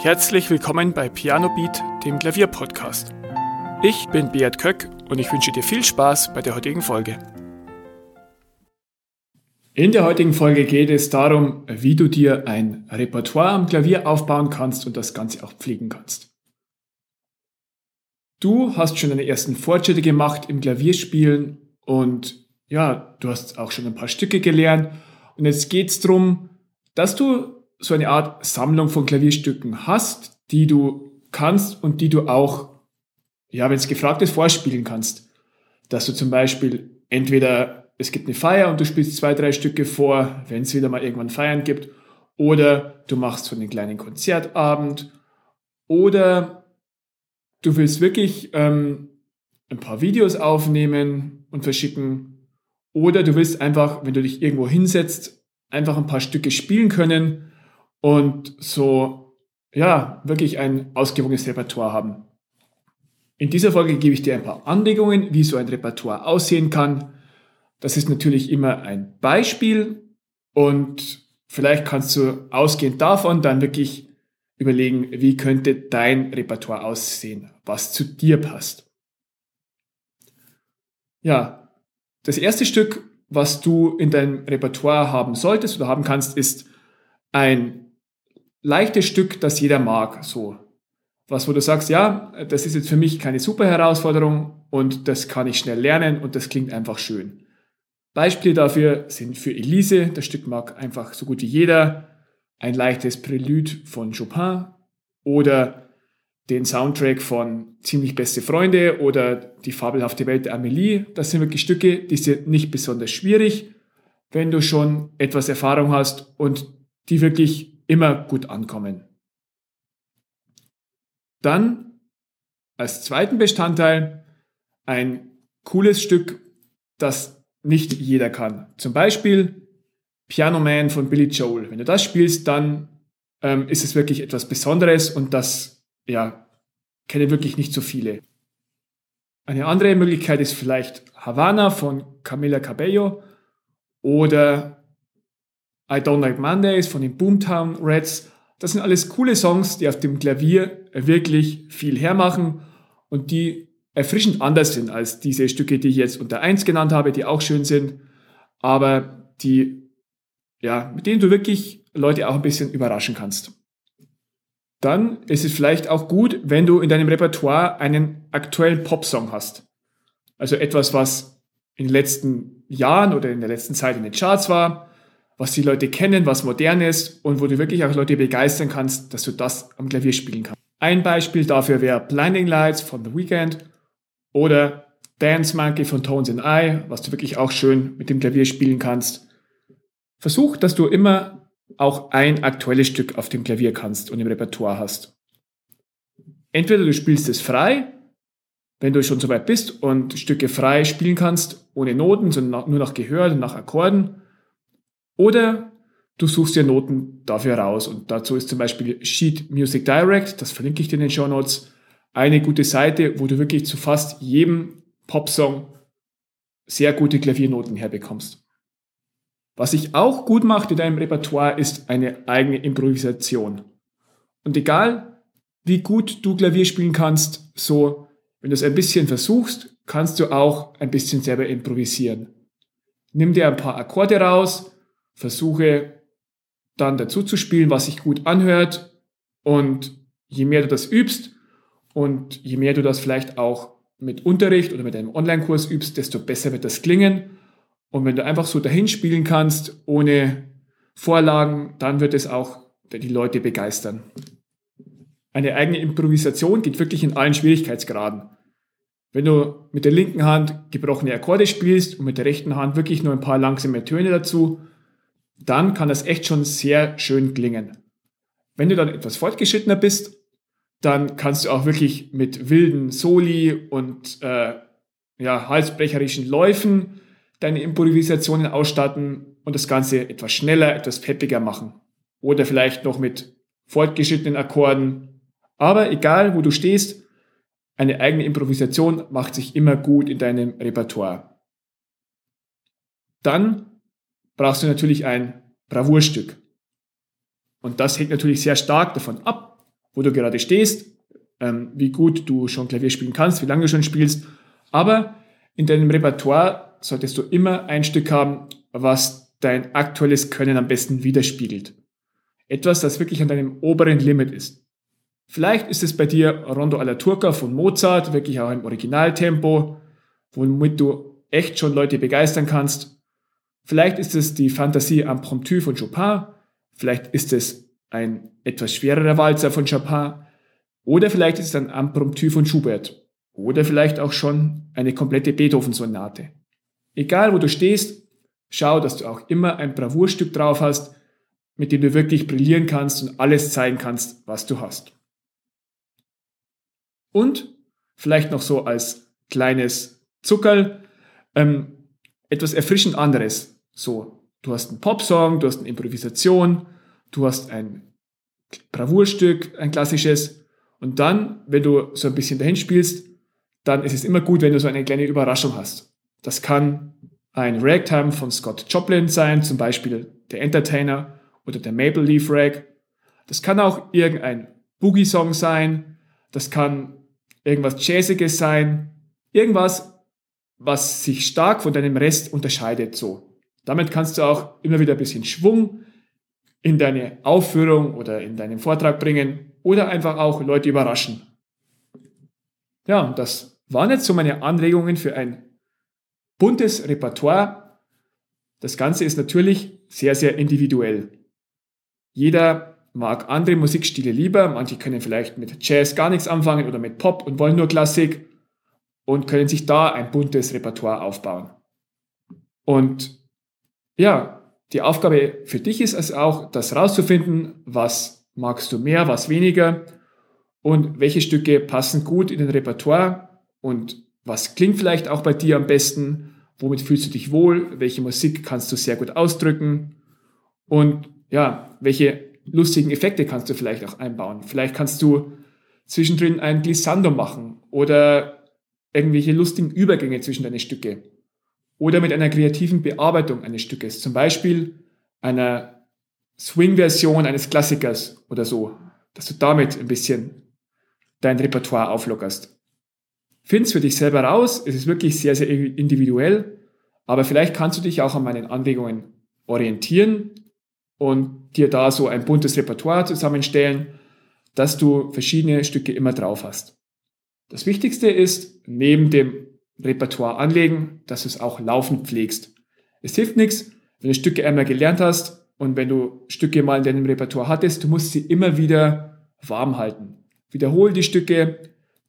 Herzlich willkommen bei Piano Beat, dem Klavierpodcast. Ich bin Beat Köck und ich wünsche dir viel Spaß bei der heutigen Folge. In der heutigen Folge geht es darum, wie du dir ein Repertoire am Klavier aufbauen kannst und das Ganze auch pflegen kannst. Du hast schon deine ersten Fortschritte gemacht im Klavierspielen und ja, du hast auch schon ein paar Stücke gelernt und jetzt geht es darum, dass du so eine Art Sammlung von Klavierstücken hast, die du kannst und die du auch, ja, wenn es gefragt ist, vorspielen kannst. Dass du zum Beispiel entweder es gibt eine Feier und du spielst zwei, drei Stücke vor, wenn es wieder mal irgendwann Feiern gibt, oder du machst so einen kleinen Konzertabend, oder du willst wirklich ähm, ein paar Videos aufnehmen und verschicken, oder du willst einfach, wenn du dich irgendwo hinsetzt, einfach ein paar Stücke spielen können und so, ja, wirklich ein ausgewogenes Repertoire haben. In dieser Folge gebe ich dir ein paar Anregungen, wie so ein Repertoire aussehen kann. Das ist natürlich immer ein Beispiel und vielleicht kannst du ausgehend davon dann wirklich überlegen, wie könnte dein Repertoire aussehen, was zu dir passt. Ja, das erste Stück, was du in deinem Repertoire haben solltest oder haben kannst, ist ein leichtes Stück, das jeder mag, so. Was, wo du sagst, ja, das ist jetzt für mich keine super Herausforderung und das kann ich schnell lernen und das klingt einfach schön. Beispiele dafür sind für Elise, das Stück mag einfach so gut wie jeder, ein leichtes Prälude von Chopin oder den Soundtrack von Ziemlich beste Freunde oder Die fabelhafte Welt der Amelie. Das sind wirklich Stücke, die sind nicht besonders schwierig, wenn du schon etwas Erfahrung hast und die wirklich immer gut ankommen. Dann als zweiten Bestandteil ein cooles Stück, das nicht jeder kann. Zum Beispiel Piano Man von Billy Joel. Wenn du das spielst, dann ähm, ist es wirklich etwas Besonderes und das ja, kenne wirklich nicht so viele. Eine andere Möglichkeit ist vielleicht Havana von Camila Cabello oder I Don't Like Mondays von den Boomtown Reds. Das sind alles coole Songs, die auf dem Klavier wirklich viel hermachen und die erfrischend anders sind als diese Stücke, die ich jetzt unter eins genannt habe, die auch schön sind, aber die, ja, mit denen du wirklich Leute auch ein bisschen überraschen kannst. Dann ist es vielleicht auch gut, wenn du in deinem Repertoire einen aktuellen Popsong hast. Also etwas, was in den letzten Jahren oder in der letzten Zeit in den Charts war, was die Leute kennen, was modern ist und wo du wirklich auch Leute begeistern kannst, dass du das am Klavier spielen kannst. Ein Beispiel dafür wäre Blinding Lights von The Weeknd oder Dance Monkey von Tones and I, was du wirklich auch schön mit dem Klavier spielen kannst. Versuch, dass du immer auch ein aktuelles Stück auf dem Klavier kannst und im Repertoire hast. Entweder du spielst es frei, wenn du schon soweit bist und Stücke frei spielen kannst, ohne Noten, sondern nur nach Gehör und nach Akkorden, oder du suchst dir Noten dafür raus. Und dazu ist zum Beispiel Sheet Music Direct, das verlinke ich dir in den Show Notes, eine gute Seite, wo du wirklich zu fast jedem Popsong sehr gute Klaviernoten herbekommst. Was sich auch gut macht in deinem Repertoire ist eine eigene Improvisation. Und egal, wie gut du Klavier spielen kannst, so, wenn du es ein bisschen versuchst, kannst du auch ein bisschen selber improvisieren. Nimm dir ein paar Akkorde raus, versuche dann dazu zu spielen, was sich gut anhört. Und je mehr du das übst und je mehr du das vielleicht auch mit Unterricht oder mit einem Online-Kurs übst, desto besser wird das klingen. Und wenn du einfach so dahin spielen kannst, ohne Vorlagen, dann wird es auch die Leute begeistern. Eine eigene Improvisation geht wirklich in allen Schwierigkeitsgraden. Wenn du mit der linken Hand gebrochene Akkorde spielst und mit der rechten Hand wirklich nur ein paar langsame Töne dazu, dann kann das echt schon sehr schön klingen. Wenn du dann etwas fortgeschrittener bist, dann kannst du auch wirklich mit wilden Soli und äh, ja, halsbrecherischen Läufen deine Improvisationen ausstatten und das Ganze etwas schneller, etwas peppiger machen. Oder vielleicht noch mit fortgeschrittenen Akkorden. Aber egal, wo du stehst, eine eigene Improvisation macht sich immer gut in deinem Repertoire. Dann brauchst du natürlich ein Bravourstück. Und das hängt natürlich sehr stark davon ab, wo du gerade stehst, ähm, wie gut du schon Klavier spielen kannst, wie lange du schon spielst. Aber in deinem Repertoire solltest du immer ein Stück haben, was dein aktuelles Können am besten widerspiegelt. Etwas, das wirklich an deinem oberen Limit ist. Vielleicht ist es bei dir Rondo alla Turca von Mozart, wirklich auch im Originaltempo, womit du echt schon Leute begeistern kannst. Vielleicht ist es die Fantasie Impromptu von Chopin, vielleicht ist es ein etwas schwererer Walzer von Chopin oder vielleicht ist es ein Impromptu von Schubert oder vielleicht auch schon eine komplette Beethoven-Sonate. Egal wo du stehst, schau, dass du auch immer ein Bravourstück drauf hast, mit dem du wirklich brillieren kannst und alles zeigen kannst, was du hast. Und vielleicht noch so als kleines Zuckerl, ähm, etwas erfrischend anderes. So, du hast einen Popsong, du hast eine Improvisation, du hast ein Bravourstück, ein klassisches. Und dann, wenn du so ein bisschen dahin spielst, dann ist es immer gut, wenn du so eine kleine Überraschung hast. Das kann ein Ragtime von Scott Joplin sein, zum Beispiel der Entertainer oder der Maple Leaf Rag. Das kann auch irgendein Boogie-Song sein. Das kann irgendwas Jazziges sein, irgendwas, was sich stark von deinem Rest unterscheidet, so. Damit kannst du auch immer wieder ein bisschen Schwung in deine Aufführung oder in deinen Vortrag bringen oder einfach auch Leute überraschen. Ja, das waren jetzt so meine Anregungen für ein buntes Repertoire. Das Ganze ist natürlich sehr, sehr individuell. Jeder mag andere Musikstile lieber. Manche können vielleicht mit Jazz gar nichts anfangen oder mit Pop und wollen nur Klassik und können sich da ein buntes Repertoire aufbauen. Und ja, die Aufgabe für dich ist es auch, das rauszufinden, was magst du mehr, was weniger und welche Stücke passen gut in den Repertoire und was klingt vielleicht auch bei dir am besten, womit fühlst du dich wohl, welche Musik kannst du sehr gut ausdrücken und ja, welche lustigen Effekte kannst du vielleicht auch einbauen. Vielleicht kannst du zwischendrin ein Glissando machen oder irgendwelche lustigen Übergänge zwischen deine Stücke. Oder mit einer kreativen Bearbeitung eines Stückes, zum Beispiel einer Swing-Version eines Klassikers oder so, dass du damit ein bisschen dein Repertoire auflockerst. Find's für dich selber raus, es ist wirklich sehr, sehr individuell, aber vielleicht kannst du dich auch an meinen Anregungen orientieren und dir da so ein buntes Repertoire zusammenstellen, dass du verschiedene Stücke immer drauf hast. Das Wichtigste ist, neben dem Repertoire anlegen, dass du es auch laufend pflegst. Es hilft nichts, wenn du Stücke einmal gelernt hast und wenn du Stücke mal in deinem Repertoire hattest, du musst sie immer wieder warm halten. Wiederhole die Stücke,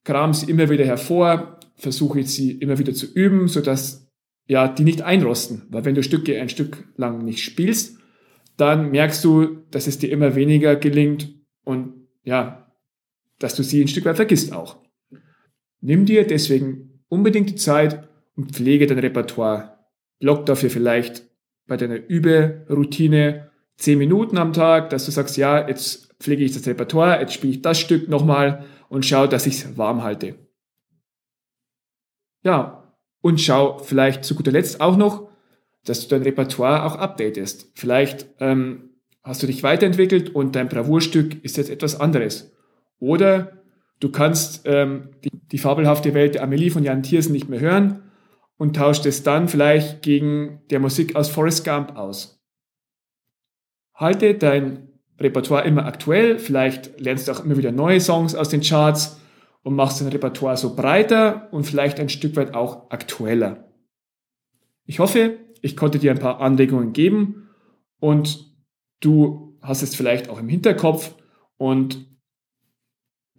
kram sie immer wieder hervor, versuche sie immer wieder zu üben, sodass ja, die nicht einrosten. Weil wenn du Stücke ein Stück lang nicht spielst, dann merkst du, dass es dir immer weniger gelingt und ja, dass du sie ein Stück weit vergisst auch. Nimm dir deswegen unbedingt die Zeit und pflege dein Repertoire. Block dafür vielleicht bei deiner Überoutine 10 Minuten am Tag, dass du sagst, ja, jetzt pflege ich das Repertoire, jetzt spiele ich das Stück nochmal und schau, dass ich es warm halte. Ja, und schau vielleicht zu guter Letzt auch noch, dass du dein Repertoire auch updatest. Vielleicht ähm, hast du dich weiterentwickelt und dein Bravourstück ist jetzt etwas anderes. Oder du kannst ähm, die, die fabelhafte Welt der Amelie von Jan Thiersen nicht mehr hören und tauscht es dann vielleicht gegen der Musik aus Forrest Gump aus. Halte dein Repertoire immer aktuell, vielleicht lernst du auch immer wieder neue Songs aus den Charts und machst dein Repertoire so breiter und vielleicht ein Stück weit auch aktueller. Ich hoffe, ich konnte dir ein paar Anregungen geben und du hast es vielleicht auch im Hinterkopf und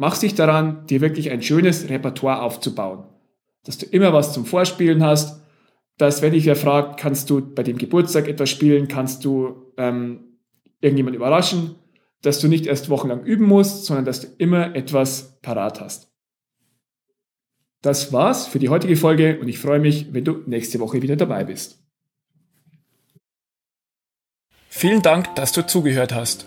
machst dich daran, dir wirklich ein schönes Repertoire aufzubauen. Dass du immer was zum Vorspielen hast, dass wenn dich wer fragt, kannst du bei dem Geburtstag etwas spielen, kannst du ähm, irgendjemand überraschen, dass du nicht erst wochenlang üben musst, sondern dass du immer etwas parat hast. Das war's für die heutige Folge und ich freue mich, wenn du nächste Woche wieder dabei bist. Vielen Dank, dass du zugehört hast.